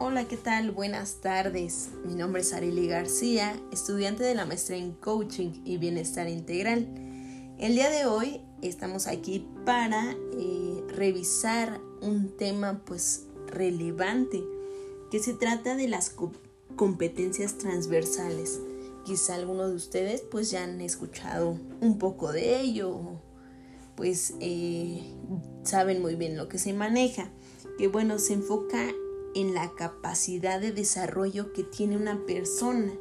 Hola, ¿qué tal? Buenas tardes. Mi nombre es Arely García, estudiante de la maestría en Coaching y Bienestar Integral. El día de hoy estamos aquí para eh, revisar un tema pues relevante que se trata de las competencias transversales. Quizá algunos de ustedes pues ya han escuchado un poco de ello, pues eh, saben muy bien lo que se maneja, que bueno, se enfoca en la capacidad de desarrollo que tiene una persona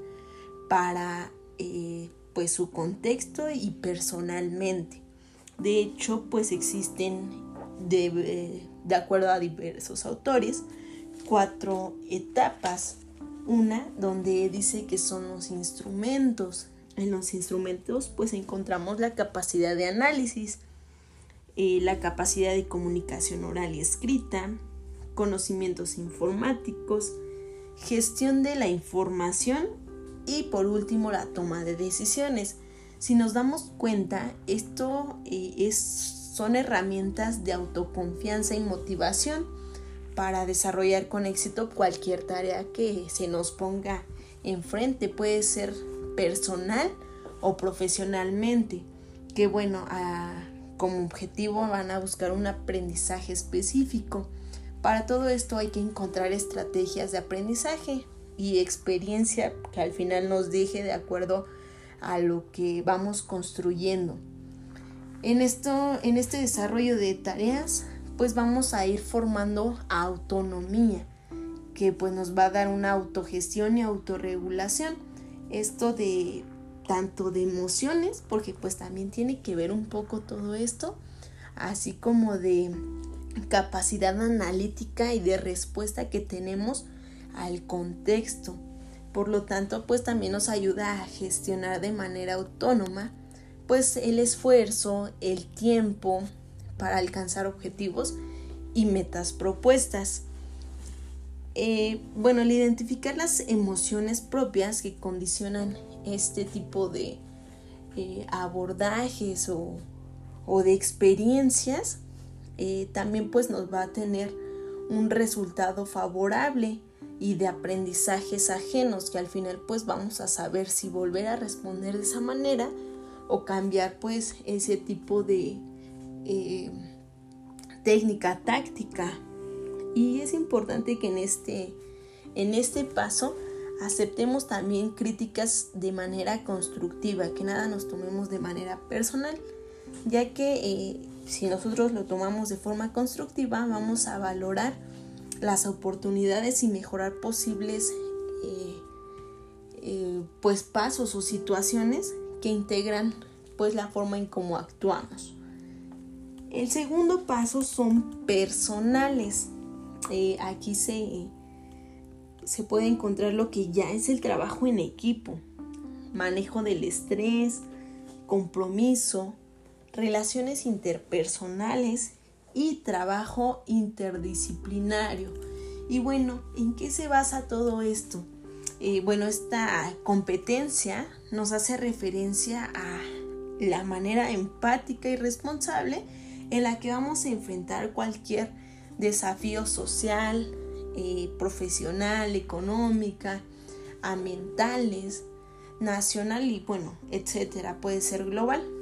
para eh, pues su contexto y personalmente. De hecho, pues existen, de, eh, de acuerdo a diversos autores, cuatro etapas. Una donde dice que son los instrumentos. En los instrumentos pues encontramos la capacidad de análisis, eh, la capacidad de comunicación oral y escrita, conocimientos informáticos, gestión de la información y por último la toma de decisiones. Si nos damos cuenta, esto eh, es, son herramientas de autoconfianza y motivación para desarrollar con éxito cualquier tarea que se nos ponga enfrente. Puede ser personal o profesionalmente. Que bueno, como objetivo van a buscar un aprendizaje específico. Para todo esto hay que encontrar estrategias de aprendizaje y experiencia que al final nos deje de acuerdo a lo que vamos construyendo. En, esto, en este desarrollo de tareas, pues vamos a ir formando autonomía, que pues nos va a dar una autogestión y autorregulación. Esto de tanto de emociones, porque pues también tiene que ver un poco todo esto, así como de capacidad analítica y de respuesta que tenemos al contexto. Por lo tanto, pues también nos ayuda a gestionar de manera autónoma pues el esfuerzo, el tiempo para alcanzar objetivos y metas propuestas. Eh, bueno, al identificar las emociones propias que condicionan este tipo de eh, abordajes o, o de experiencias, eh, también pues nos va a tener un resultado favorable y de aprendizajes ajenos que al final pues vamos a saber si volver a responder de esa manera o cambiar pues ese tipo de eh, técnica táctica. Y es importante que en este en este paso aceptemos también críticas de manera constructiva que nada nos tomemos de manera personal ya que eh, si nosotros lo tomamos de forma constructiva, vamos a valorar las oportunidades y mejorar posibles eh, eh, pues pasos o situaciones que integran pues la forma en cómo actuamos. El segundo paso son personales. Eh, aquí se, se puede encontrar lo que ya es el trabajo en equipo, manejo del estrés, compromiso, relaciones interpersonales y trabajo interdisciplinario. Y bueno, ¿en qué se basa todo esto? Eh, bueno, esta competencia nos hace referencia a la manera empática y responsable en la que vamos a enfrentar cualquier desafío social, eh, profesional, económica, ambientales, nacional y bueno, etcétera, puede ser global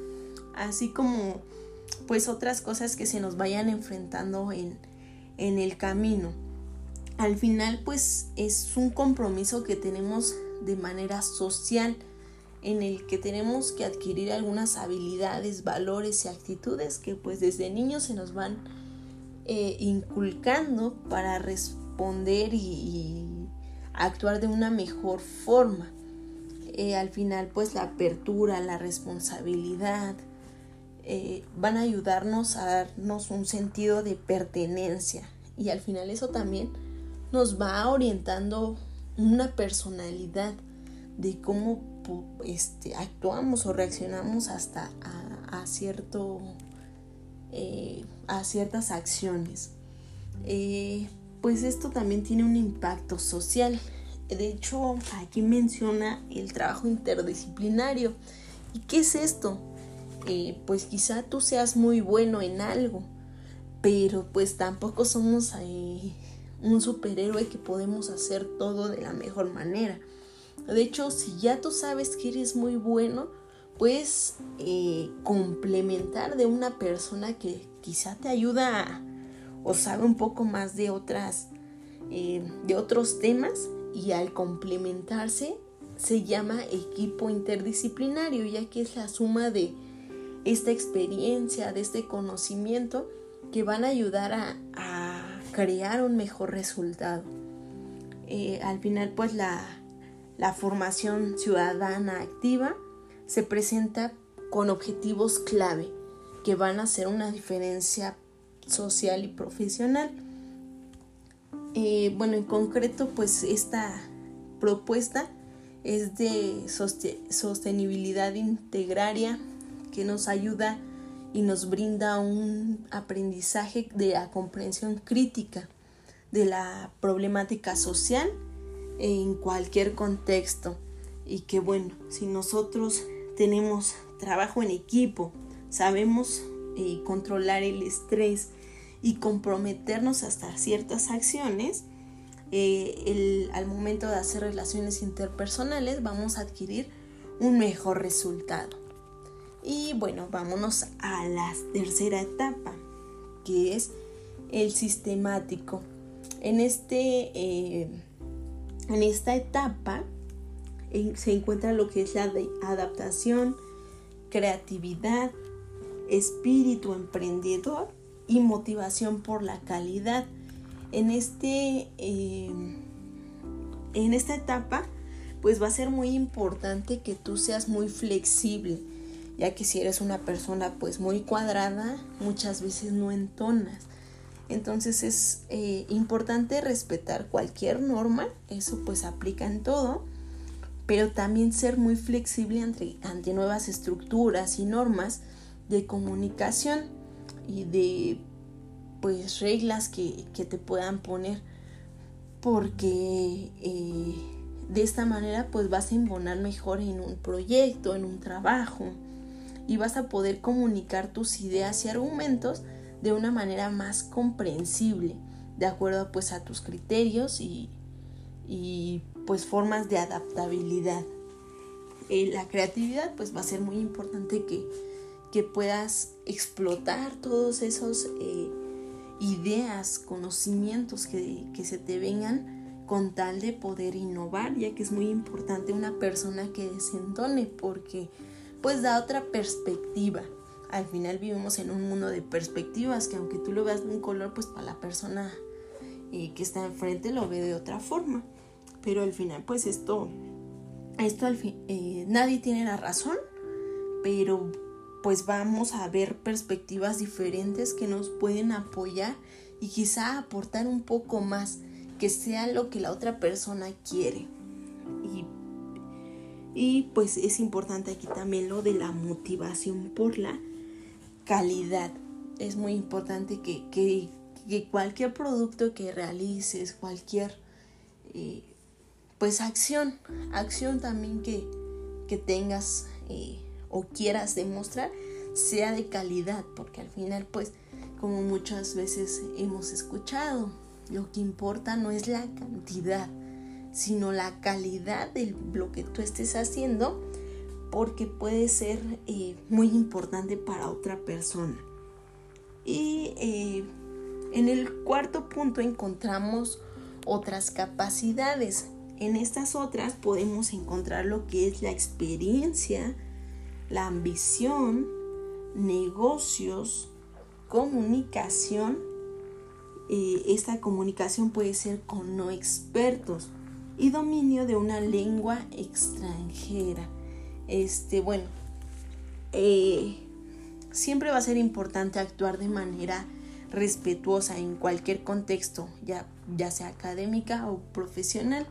así como pues otras cosas que se nos vayan enfrentando en, en el camino. Al final pues es un compromiso que tenemos de manera social en el que tenemos que adquirir algunas habilidades, valores y actitudes que pues desde niños se nos van eh, inculcando para responder y, actuar de una mejor forma. Eh, al final pues la apertura, la responsabilidad, eh, van a ayudarnos a darnos un sentido de pertenencia. Y al final eso también nos va orientando una personalidad de cómo este, actuamos o reaccionamos hasta a, cierto eh, a ciertas acciones. Eh, pues esto también tiene un impacto social. De hecho aquí menciona el trabajo interdisciplinario. Y qué es esto eh, pues quizá tú seas muy bueno en algo, pero pues tampoco somos un superhéroe que podemos hacer todo de la mejor manera. De hecho, si ya tú sabes que eres muy bueno, puedes eh, complementar de una persona que quizá te ayuda o sabe un poco más de otras eh, de otros temas y al complementarse se llama equipo interdisciplinario ya que es la suma de esta experiencia, de este conocimiento que van a ayudar a, crear un mejor resultado. Eh, al final, pues la, formación ciudadana activa se presenta con objetivos clave que van a hacer una diferencia social y profesional. Eh, bueno, en concreto, pues esta propuesta es de sostenibilidad integraria que nos ayuda y nos brinda un aprendizaje de la comprensión crítica de la problemática social en cualquier contexto y que bueno, si nosotros tenemos trabajo en equipo, sabemos eh, controlar el estrés y comprometernos hasta ciertas acciones, eh, al momento de hacer relaciones interpersonales vamos a adquirir un mejor resultado. Y bueno, vámonos a la tercera etapa, que es el sistemático. En, este, eh, en esta etapa se encuentra lo que es la adaptación, creatividad, espíritu emprendedor y motivación por la calidad. En, este, eh, en esta etapa, pues va a ser muy importante que tú seas muy flexible ya que si eres una persona pues muy cuadrada, muchas veces no entonas. Entonces es eh, importante respetar cualquier norma, eso pues aplica en todo, pero también ser muy flexible ante, ante nuevas estructuras y normas de comunicación y de pues reglas que, te puedan poner porque eh, de esta manera pues vas a embonar mejor en un proyecto, en un trabajo y vas a poder comunicar tus ideas y argumentos de una manera más comprensible, de acuerdo pues a tus criterios y, pues formas de adaptabilidad. Eh, la creatividad pues va a ser muy importante que, puedas explotar todos esos eh, ideas, conocimientos que, que se te vengan con tal de poder innovar, ya que es muy importante una persona que desentone porque pues da otra perspectiva. Al final vivimos en un mundo de perspectivas que aunque tú lo veas de un color, pues para la persona eh, que está enfrente lo ve de otra forma. Pero al final, pues esto, esto al fin, eh, nadie tiene la razón, pero pues vamos a ver perspectivas diferentes que nos pueden apoyar y quizá aportar un poco más, que sea lo que la otra persona quiere. Y y pues es importante aquí también lo de la motivación por la calidad. Es muy importante que, cualquier producto que realices, cualquier eh, pues acción, acción también que, tengas eh, o quieras demostrar, sea de calidad, porque al final pues como muchas veces hemos escuchado, lo que importa no es la cantidad, sino la calidad de lo que tú estés haciendo, porque puede ser eh, muy importante para otra persona. Y eh, en el cuarto punto encontramos otras capacidades. En estas otras podemos encontrar lo que es la experiencia, la ambición, negocios, comunicación. Eh, esta comunicación puede ser con no expertos y dominio de una lengua extranjera. Este, bueno, eh, siempre va a ser importante actuar de manera respetuosa en cualquier contexto, ya, ya sea académica o profesional.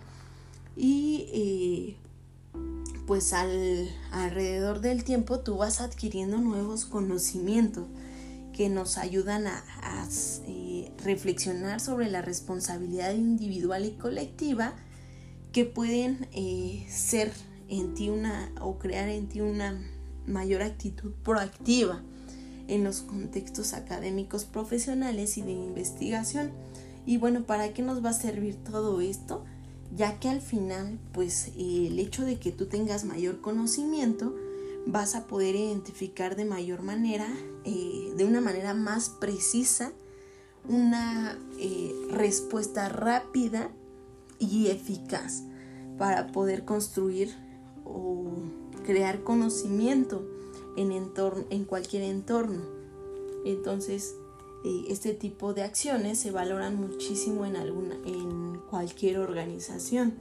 Y eh, pues al, alrededor del tiempo tú vas adquiriendo nuevos conocimientos que nos ayudan a, eh, reflexionar sobre la responsabilidad individual y colectiva que pueden eh, ser en ti una o crear en ti una mayor actitud proactiva en los contextos académicos profesionales y de investigación Y bueno, ¿para qué nos va a servir todo esto? Ya que al final, pues el hecho de que tú tengas mayor conocimiento, vas a poder identificar de mayor manera, eh, de una manera más precisa, una eh, respuesta rápida y eficaz para poder construir o crear conocimiento en, en cualquier entorno. Entonces, eh, este tipo de acciones se valoran muchísimo en, alguna, en cualquier organización.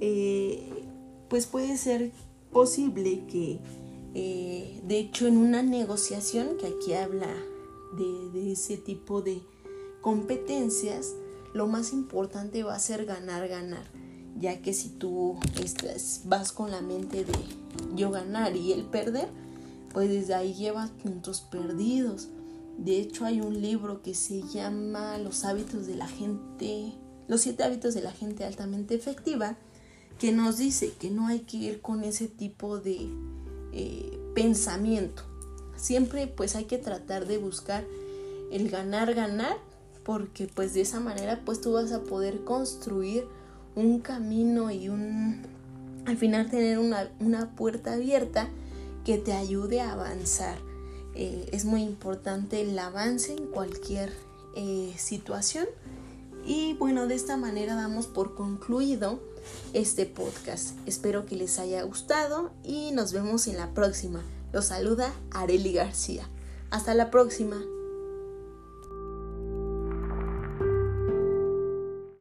Eh, pues puede ser posible que, eh, de hecho, en una negociación, que aquí habla de, de ese tipo de competencias, lo más importante va a ser ganar, ganar ya que si tú estás, vas con la mente de yo ganar y él perder, pues desde ahí llevas puntos perdidos. De hecho hay un libro que se llama Los hábitos de la gente, los siete hábitos de la gente altamente efectiva, que nos dice que no hay que ir con ese tipo de eh, pensamiento. Siempre pues hay que tratar de buscar el ganar, ganar, porque pues de esa manera pues tú vas a poder construir un camino y un, al final tener una, puerta abierta que te ayude a avanzar. Eh, es muy importante el avance en cualquier eh, situación. Y bueno, de esta manera damos por concluido este podcast. Espero que les haya gustado y nos vemos en la próxima. Los saluda Areli García. Hasta la próxima.